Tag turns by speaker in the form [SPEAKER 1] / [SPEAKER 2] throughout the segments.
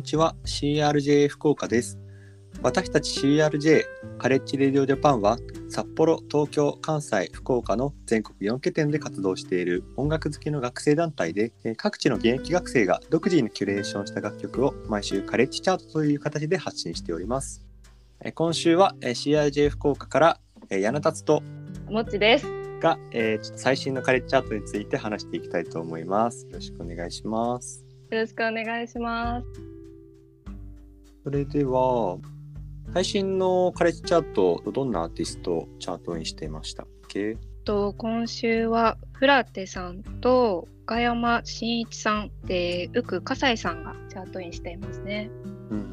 [SPEAKER 1] にちは。CRJ 福岡です。私たち CRJ カレッジレディオジャパンは札幌東京関西福岡の全国4拠点で活動している音楽好きの学生団体でえー各地の現役学生が独自にキュレーションした楽曲を毎週カレッジチャートという形で発信しております。えー今週はえー CRJ 福岡からえー柳達と
[SPEAKER 2] もっちです。
[SPEAKER 1] が、えー最新のカレッジチャートについて話していきたいと思います。よろしくお願いします。
[SPEAKER 2] よろしくお願いします。
[SPEAKER 1] それでは、最新のカレッジチャート、どんなアーティストをチャートインしていましたっけ？
[SPEAKER 2] と今週はフラテさんと岡山真一さんでウク笠井さんがチャートインしていますね。
[SPEAKER 1] うん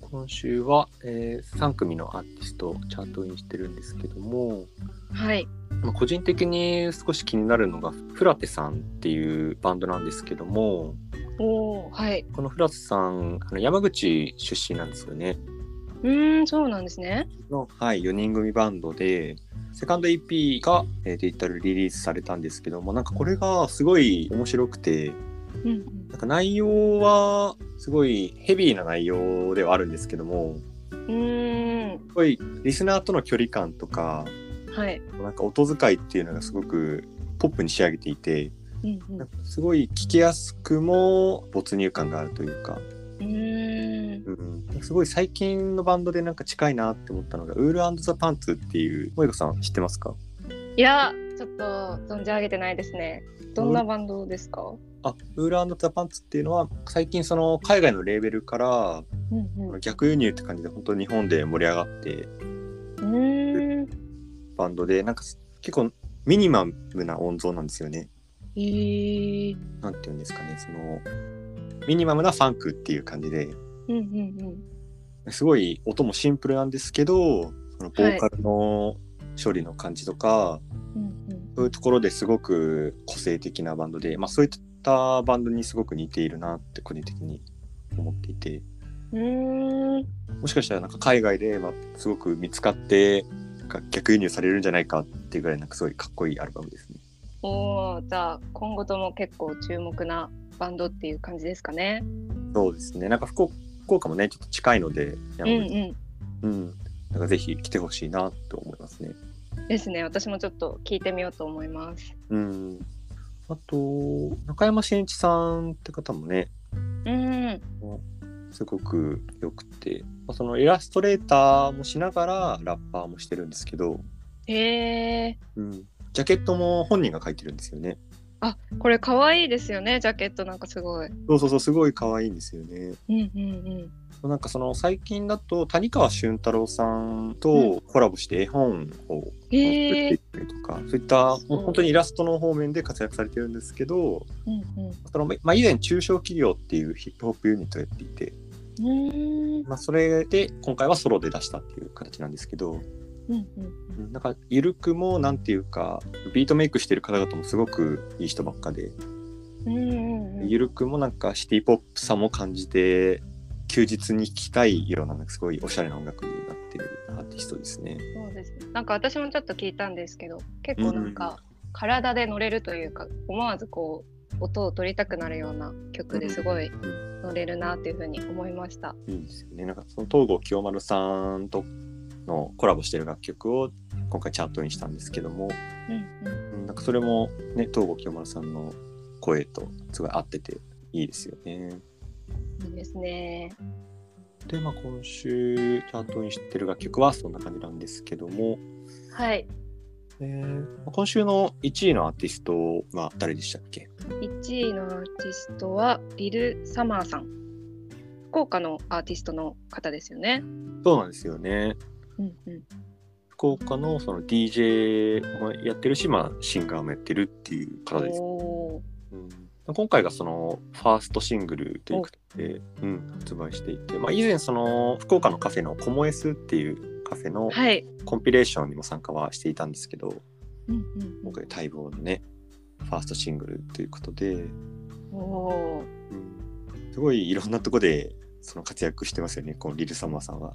[SPEAKER 1] 今週は、え3組のアーティストをチャートインしてるんですけども、
[SPEAKER 2] はい。
[SPEAKER 1] まあ、個人的に少し気になるのがフラテさんっていうバンドなんですけども
[SPEAKER 2] おおはい。
[SPEAKER 1] このフラテさんあの山口出身なんですよね
[SPEAKER 2] うーんそうなんですね。
[SPEAKER 1] の、はい、4人組バンドでセカンド EP が、えーデジタルリリースされたんですけどもなんかこれがすごい面白くて
[SPEAKER 2] うんうん
[SPEAKER 1] なんか内容はすごいヘビーな内容ではあるんですけども
[SPEAKER 2] うーん
[SPEAKER 1] すごいリスナーとの距離感とか
[SPEAKER 2] はい。
[SPEAKER 1] なんか音遣いっていうのがすごくポップに仕上げていて
[SPEAKER 2] うんうん
[SPEAKER 1] すごい聞きやすくも没入感があるというか、
[SPEAKER 2] うーん
[SPEAKER 1] うん、すごい最近のバンドでなんか近いなって思ったのがウールザ・パンツっていう萌子さん知ってますか？
[SPEAKER 2] いやちょっと存じ上げてないですね。どんなバンドですか？
[SPEAKER 1] あウールザ・パンツっていうのは最近その海外のレーベルから
[SPEAKER 2] うんうん。
[SPEAKER 1] 逆輸入って感じで本当に日本で盛り上がって
[SPEAKER 2] うーん。
[SPEAKER 1] バンドでなんか結構ミニマムな音像なんですよね。
[SPEAKER 2] えー。
[SPEAKER 1] なんていうんですかねそのミニマムなファンクっていう感じで
[SPEAKER 2] うんうんうん。
[SPEAKER 1] すごい音もシンプルなんですけどそのボーカルの処理の感じとか、
[SPEAKER 2] うんうん
[SPEAKER 1] そういうところですごく個性的なバンドで、まあ、そういったバンドにすごく似ているなって個人的に思っていて
[SPEAKER 2] うーん。
[SPEAKER 1] もしかしたらなんか海外で、まあ、すごく見つかってなんか逆輸入されるんじゃないかっていうぐらいなんかすごいかっこいいアルバムですね。
[SPEAKER 2] おお、じゃあ今後とも結構注目なバンドっていう感じですかね。
[SPEAKER 1] そうですねなんか福岡福岡もねちょっと近いので
[SPEAKER 2] うんうん。
[SPEAKER 1] うんなんかぜひ来てほしいなと思いますね。
[SPEAKER 2] ですね。私もちょっと聞いてみようと思います。
[SPEAKER 1] うん、あと中山真一さんって方もね
[SPEAKER 2] うん。
[SPEAKER 1] すごくよくて、まあ、そのイラストレーターもしながらラッパーもしてるんですけど、
[SPEAKER 2] へえ。
[SPEAKER 1] うん、ジャケットも本人が描いてるんですよね。
[SPEAKER 2] あ、これ可愛いですよね。ジャケットなんかすごい。
[SPEAKER 1] そうそうそうすごい可愛いんですよね。
[SPEAKER 2] うんうん
[SPEAKER 1] なんかその最近だと谷川俊太郎さん
[SPEAKER 2] う
[SPEAKER 1] とコラボして絵本を作っていったりとか、そういったもう本当にイラストの方面で活躍されてるんですけど
[SPEAKER 2] うん
[SPEAKER 1] その、まあ、以前中小企業っていうヒップホップユニットをやっていて、
[SPEAKER 2] うん。
[SPEAKER 1] まあ、それで今回はソロで出したっていう形なんですけど、
[SPEAKER 2] うんうん
[SPEAKER 1] うんなんかゆるくもなんていうかビートメイクしてる方々もすごくいい人ばっかで、
[SPEAKER 2] うんうんうん。
[SPEAKER 1] ゆるくもなんかシティポップさも感じて休日に聴きたいようななんかすごいおしゃれな音楽になってるアーティストですね。
[SPEAKER 2] そうですね。なんか私もちょっと聞いたんですけど、結構なんか体で乗れるというか、思わずこう音を取りたくなるような曲ですごい
[SPEAKER 1] うん
[SPEAKER 2] 乗れるなっていうふうに思いました。
[SPEAKER 1] いいですよね。なんかその東郷清丸さんとのコラボしてる楽曲を今回チャートにしたんですけども、
[SPEAKER 2] うんうん。
[SPEAKER 1] うんなんかそれもね東郷清丸さんの声とすごい合ってていいですよね。
[SPEAKER 2] いいですね。
[SPEAKER 1] で、まあ、今週チャートにしてる楽曲はそんな感じなんですけども、
[SPEAKER 2] はい。
[SPEAKER 1] えーまあ今週の1位のアーティストは誰でしたっけ
[SPEAKER 2] ？1位のアーティストはリル・サマーさん。福岡のアーティストの方ですよね。
[SPEAKER 1] そうなんですよね。
[SPEAKER 2] うんうん。
[SPEAKER 1] 福岡のその DJ もやってるし、まあ、シンガーもやってるっていう方です。うん今回がそのファーストシングルということで、うん、発売していて、まあ、以前その福岡のカフェのコモエスっていうカフェの
[SPEAKER 2] はい。
[SPEAKER 1] コンピレーションにも参加はしていたんですけど、
[SPEAKER 2] うんうん
[SPEAKER 1] 今回待望のねファーストシングルということで、
[SPEAKER 2] うん。おー
[SPEAKER 1] うん、すごいいろんなとこでその活躍してますよねこのリルサマーさんは。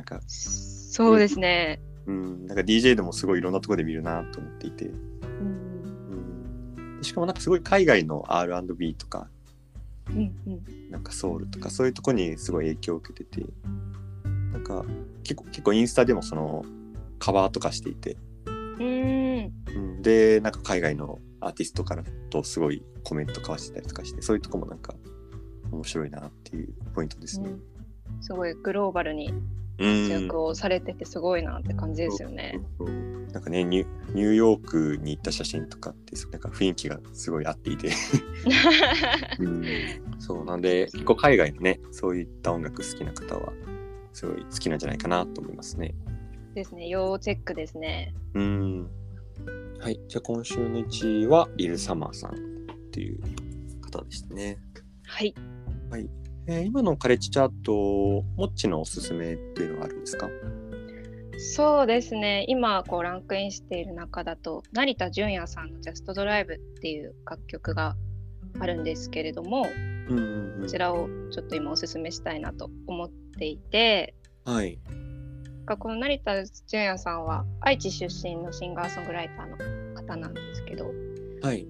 [SPEAKER 1] なんか、
[SPEAKER 2] そうですね。
[SPEAKER 1] うん、なんか DJ でもすごいいろんなとこで見るなと思っていて、
[SPEAKER 2] うん。
[SPEAKER 1] うん、しかもなんかすごい海外の R&B とか
[SPEAKER 2] うんうん。
[SPEAKER 1] なんかソウルとかそういうとこにすごい影響を受けててなんか結構結構インスタでもそのカバーとかしていて、
[SPEAKER 2] うーん。
[SPEAKER 1] うん、でなんか海外のアーティストからとすごいコメント交わしてたりとかしてそういうとこもなんか面白いなっていうポイントですね。
[SPEAKER 2] うん。すごいグローバルに
[SPEAKER 1] うん
[SPEAKER 2] 活躍をされててすごいなって感じですよね。
[SPEAKER 1] そうそうなんかねニューヨークに行った写真とかってなんか雰囲気がすごい合っていて、うん、そうなんで結構海外のねそういった音楽好きな方はすごい好きなんじゃないかなと思いますね。
[SPEAKER 2] ですね。要チェックですね。
[SPEAKER 1] うんはいじゃあ今週の1位はリル・サマーさんっていう方でしたね。
[SPEAKER 2] はい。
[SPEAKER 1] えー今のカレッジチャートモッチのおすすめっていうのはあるんですか？
[SPEAKER 2] そうですね。今こうランクインしている中だと成田純也さんの「ジャストドライブっていう楽曲があるんですけれども、
[SPEAKER 1] うんうんうん
[SPEAKER 2] こちらをちょっと今おすすめしたいなと思っていて、
[SPEAKER 1] はい。
[SPEAKER 2] がこの成田純也さんは愛知出身のシンガーソングライターの方なんですけど、
[SPEAKER 1] はい。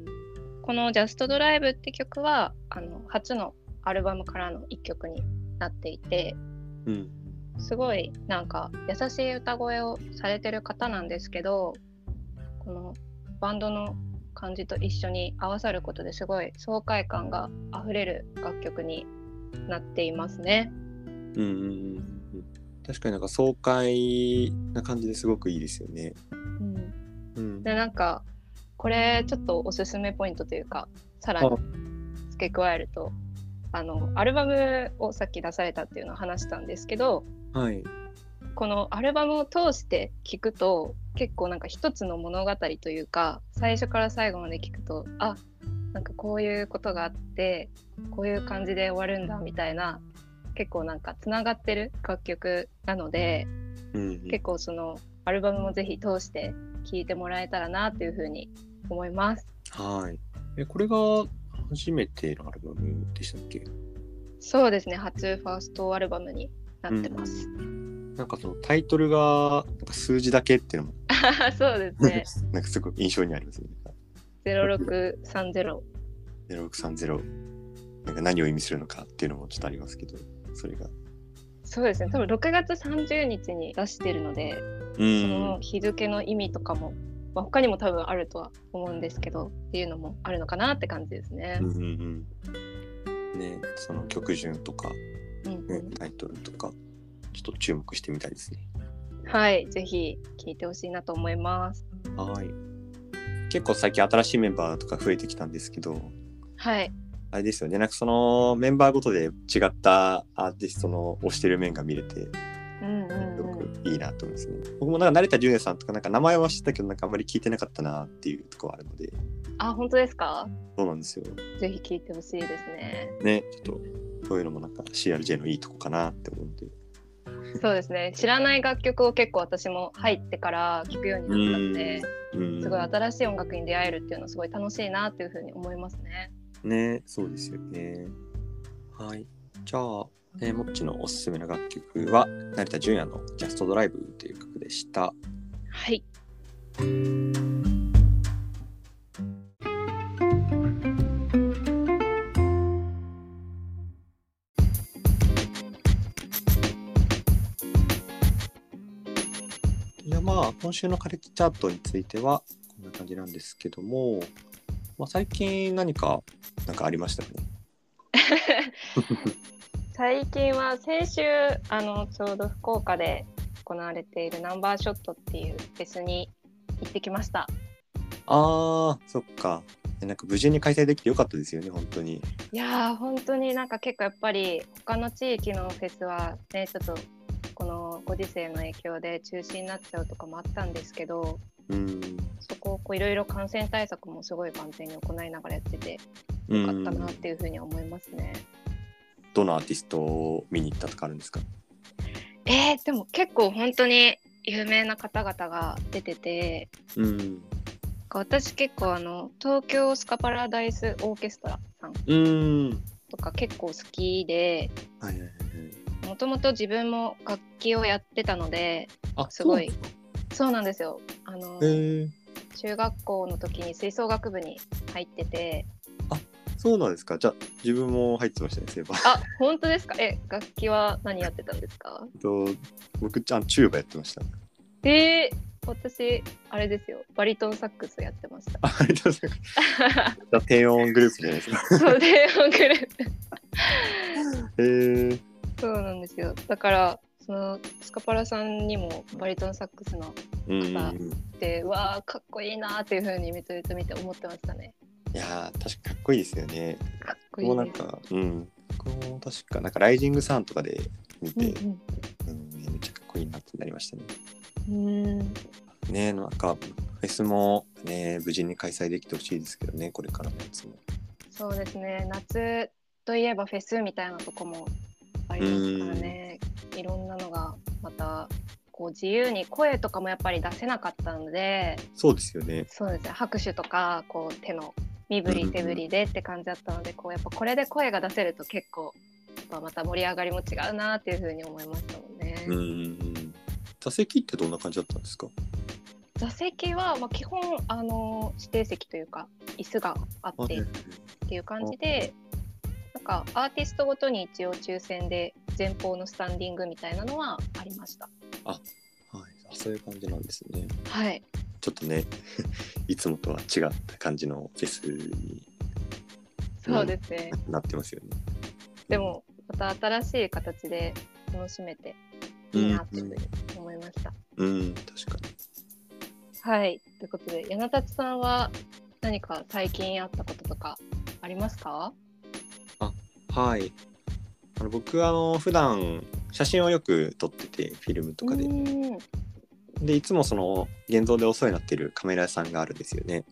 [SPEAKER 2] この「ジャストドライブって曲はあの初のアルバムからの一曲になっていて
[SPEAKER 1] うん。
[SPEAKER 2] すごいなんか優しい歌声をされてる方なんですけどこのバンドの感じと一緒に合わさることですごい爽快感があふれる楽曲になっていますね。
[SPEAKER 1] うんうんうんうん。確かになんか爽快な感じですごくいいですよね。
[SPEAKER 2] うん、
[SPEAKER 1] うん。
[SPEAKER 2] でなんかこれちょっとおすすめポイントというかさらに付け加えるとあのアルバムをさっき出されたっていうのを話したんですけど
[SPEAKER 1] はい。
[SPEAKER 2] このアルバムを通して聞くと結構なんか一つの物語というか最初から最後まで聞くとあなんかこういうことがあってこういう感じで終わるんだみたいな結構なんかつながってる楽曲なので
[SPEAKER 1] うんうん。
[SPEAKER 2] 結構そのアルバムもぜひ通して聴いてもらえたらなっていうふうに思います。
[SPEAKER 1] はい。え、これが初めてのアルバムでしたっけ？
[SPEAKER 2] そうですね初ファーストアルバムになってます。
[SPEAKER 1] なんかそのタイトルが数字だけっていうのも
[SPEAKER 2] そうですね
[SPEAKER 1] なんかすごい印象にありますね。
[SPEAKER 2] 0630
[SPEAKER 1] 0630なんか何を意味するのかっていうのもちょっとありますけど、それが。
[SPEAKER 2] そうですね多分6月30日に出してるので
[SPEAKER 1] う
[SPEAKER 2] そ
[SPEAKER 1] ん
[SPEAKER 2] の。日付の意味とかも、まあ、他にも多分あるとは思うんですけどっていうのもあるのかなって感じですね
[SPEAKER 1] うん。うんうん。ね、その曲順とか、
[SPEAKER 2] うん
[SPEAKER 1] ね、タイトルとか、ちょっと注目してみたいですね。
[SPEAKER 2] はい、ぜひ聞いてほしいなと思います。
[SPEAKER 1] はい。結構最近新しいメンバーとか増えてきたんですけど、
[SPEAKER 2] はい、
[SPEAKER 1] あれですよね、なんかそのメンバーごとで違ったアーティストの推してる面が見れて、いいなと思いますね。僕もなんか成田純也さんとかなんか名前は知ったけど、なんかあんまり聞いてなかったなっていうところはあるので、
[SPEAKER 2] あ、本当ですか？
[SPEAKER 1] そうなんですよ。
[SPEAKER 2] ぜひ聞いてほしいですね。
[SPEAKER 1] ね、ちょっとそういうのもなんか CRJ のいいとこかなって思うんで。
[SPEAKER 2] そうですね。知らない楽曲を結構私も入ってから聞くようになったので、
[SPEAKER 1] うん、
[SPEAKER 2] すごい新しい音楽に出会えるっていうのはすごい楽しいなっていうふうに思いますね。
[SPEAKER 1] ね、そうですよね。はい。じゃあ、えー、もっちのおすすめの楽曲は、成田純也のジャストドライブという曲でした。
[SPEAKER 2] はい。
[SPEAKER 1] いや、まあ、今週のカレッジチャートについては、こんな感じなんですけども、まあ、最近何か、なんかありましたかね？
[SPEAKER 2] 最近は先週あのちょうど福岡で行われているナンバーショットっていうフェスに行ってきました。
[SPEAKER 1] あー、そっか。えなんか無事に開催できてよかったですよね、本当に。
[SPEAKER 2] いやー本当になんか結構やっぱり他の地域のフェスはねちょっとこのご時世の影響で中止になっちゃうとかもあったんですけど
[SPEAKER 1] うん。
[SPEAKER 2] そこをこういろいろ感染対策もすごい万全に行いながらやってて
[SPEAKER 1] よ
[SPEAKER 2] よかったなっていうふうに思いますね。
[SPEAKER 1] どのアーティストを見に行ったとかあるんですか？
[SPEAKER 2] えー、でも結構本当に有名な方々が出てて
[SPEAKER 1] うん。
[SPEAKER 2] 私結構あの東京スカパラダイスオーケストラさん
[SPEAKER 1] うん。
[SPEAKER 2] とか結構好きで。もともと自分も楽器をやってたので
[SPEAKER 1] あ、
[SPEAKER 2] すごい
[SPEAKER 1] そうなんです
[SPEAKER 2] よあの。中学校の時に吹奏楽部に入ってて
[SPEAKER 1] そうなんですか？じゃあ自分も入ってましたね、そういえば。
[SPEAKER 2] あ、本当ですか？え、楽器は何やってたんですか？
[SPEAKER 1] と僕ちゃんチューバやってました。
[SPEAKER 2] えー、私あれですよ。バリトンサックスやってました。
[SPEAKER 1] あ ありがとうございます。低音グループじゃないですか。
[SPEAKER 2] そうで、グループ。
[SPEAKER 1] へー
[SPEAKER 2] そうなんですよ。だから。そのスカパラさんにもバリトンサックスの
[SPEAKER 1] うんうん
[SPEAKER 2] 方
[SPEAKER 1] うん。
[SPEAKER 2] でわあかっこいいなっていう風にめちゃめちゃ見て思ってましたね。
[SPEAKER 1] いやー確かかっこいいですよね。
[SPEAKER 2] かっこい
[SPEAKER 1] もう
[SPEAKER 2] いです。
[SPEAKER 1] なんか、うん。この確か、なんかライジングサンとかで見て、
[SPEAKER 2] うん
[SPEAKER 1] うんめっちゃかっこいいなってなりましたね。
[SPEAKER 2] うん、うん
[SPEAKER 1] ねなんか、フェスもね、無事に開催できてほしいですけどね、これからのやつも。
[SPEAKER 2] そうですね夏といえばフェスみたいなとこもありますからねいろんなのがまたこう自由に声とかもやっぱり出せなかったので
[SPEAKER 1] そうですよね。
[SPEAKER 2] そうですね拍手とかこう手の身振り手振りでって感じだったのでこうやっぱこれで声が出せると結構やっぱまた盛り上がりも違うなっていうふうに思いましたもんね。
[SPEAKER 1] うん。座席ってどんな感じだったんですか？
[SPEAKER 2] 座席は、まあ、基本あの指定席というか椅子があって
[SPEAKER 1] はい
[SPEAKER 2] っていう感じでなんかアーティストごとに一応抽選で前方のスタンディングみたいなのはありました。
[SPEAKER 1] あそういう感じなんですね。
[SPEAKER 2] はい、
[SPEAKER 1] ちょっとね、いつもとは違った感じのフェスに
[SPEAKER 2] そうですね。
[SPEAKER 1] なってますよね。
[SPEAKER 2] でもまた新しい形で楽しめていいなっていうふうに思いました。
[SPEAKER 1] うん、確かに。
[SPEAKER 2] はい、ということで柳立さんは何か最近あったこととかありますか？
[SPEAKER 1] はい。あの僕あの普段写真をよく撮っててフィルムとかででいつもその現像でお世話になっているカメラ屋さんがあるんですよね。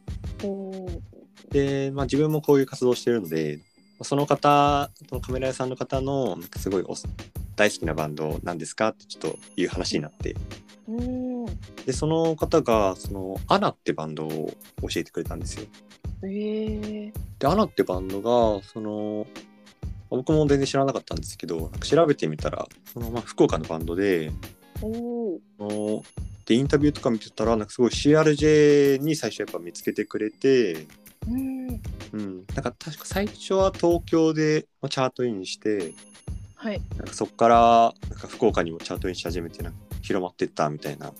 [SPEAKER 1] で、まあ、自分もこういう活動をしてるのでその方そのカメラ屋さんの方のなんかすごいお大好きなバンドなんですかってちょっという話になってでその方がそのアナってバンドを教えてくれたんですよ。
[SPEAKER 2] えー、
[SPEAKER 1] でアナってバンドがその僕も全然知らなかったんですけどなんか調べてみたらその、まあ、福岡のバンドで
[SPEAKER 2] おー。
[SPEAKER 1] あのでインタビューとか見てたらなんかすごい CRJ に最初やっぱ見つけてくれて、
[SPEAKER 2] うーん。
[SPEAKER 1] うん、なんか確か最初は東京でまあチャートインして
[SPEAKER 2] はい。
[SPEAKER 1] なんかそこからなんか福岡にもチャートインし始めてなんか広まってったみたいな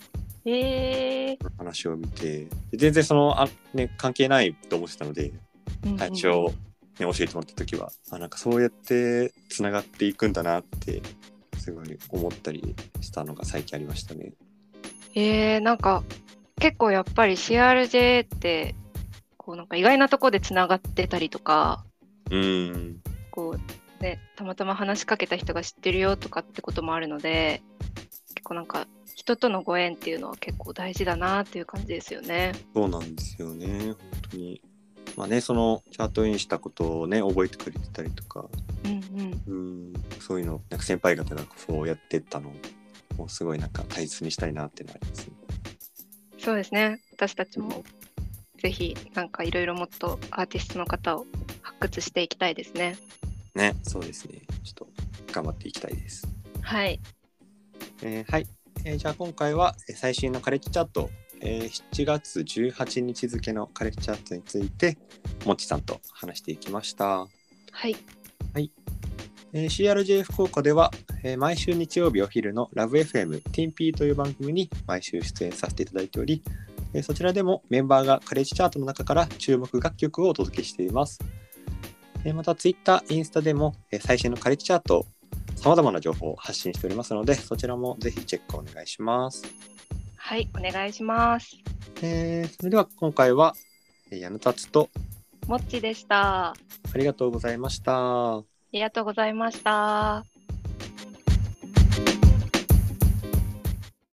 [SPEAKER 2] えー、
[SPEAKER 1] 話を見てで全然そのあ、ね、関係ないと思ってたので
[SPEAKER 2] うんうん。
[SPEAKER 1] 最初、ね、教えてもらった時はあなんかそうやってつながっていくんだなってすごい思ったりしたのが最近ありましたね。
[SPEAKER 2] えー、なんか結構やっぱり CRJ ってこうなんか意外なところでつながってたりとか
[SPEAKER 1] うん
[SPEAKER 2] こうねたまたま話しかけた人が知ってるよとかってこともあるので結構なんか人とのご縁っていうのは結構大事だなっていう感じですよね。
[SPEAKER 1] そうなんですよね本当に。まあねそのチャートインしたことをね覚えてくれてたりとか。
[SPEAKER 2] うんうん。
[SPEAKER 1] うん。そういうのなんか先輩方がそうやってったのをすごいなんか大切にしたいなっていうのがありますね。
[SPEAKER 2] そうですね。私たちもぜひなんかいろいろもっとアーティストの方を発掘していきたいですね。
[SPEAKER 1] ねそうですね。ちょっと頑張っていきたいです。
[SPEAKER 2] はい。
[SPEAKER 1] えーはい、えーじゃあ今回はえー最新のカレッジチャット、えー7月18日付のカレッジチャットについてもっちさんと話していきました。
[SPEAKER 2] はい
[SPEAKER 1] えー CRJ 福岡では、えー毎週日曜日お昼の LoveFM ティンピーという番組に毎週出演させていただいており、えーそちらでもメンバーがカレッジチャートの中から注目楽曲をお届けしています。えーまた Twitter、インスタでも、えー最新のカレッジチャートさまざまな情報を発信しておりますのでそちらもぜひチェックお願いします。
[SPEAKER 2] はいお願いします。
[SPEAKER 1] えーそれでは今回はえー矢野達と
[SPEAKER 2] もっちでした。あ
[SPEAKER 1] ありがとうございました。
[SPEAKER 2] りがとうございました。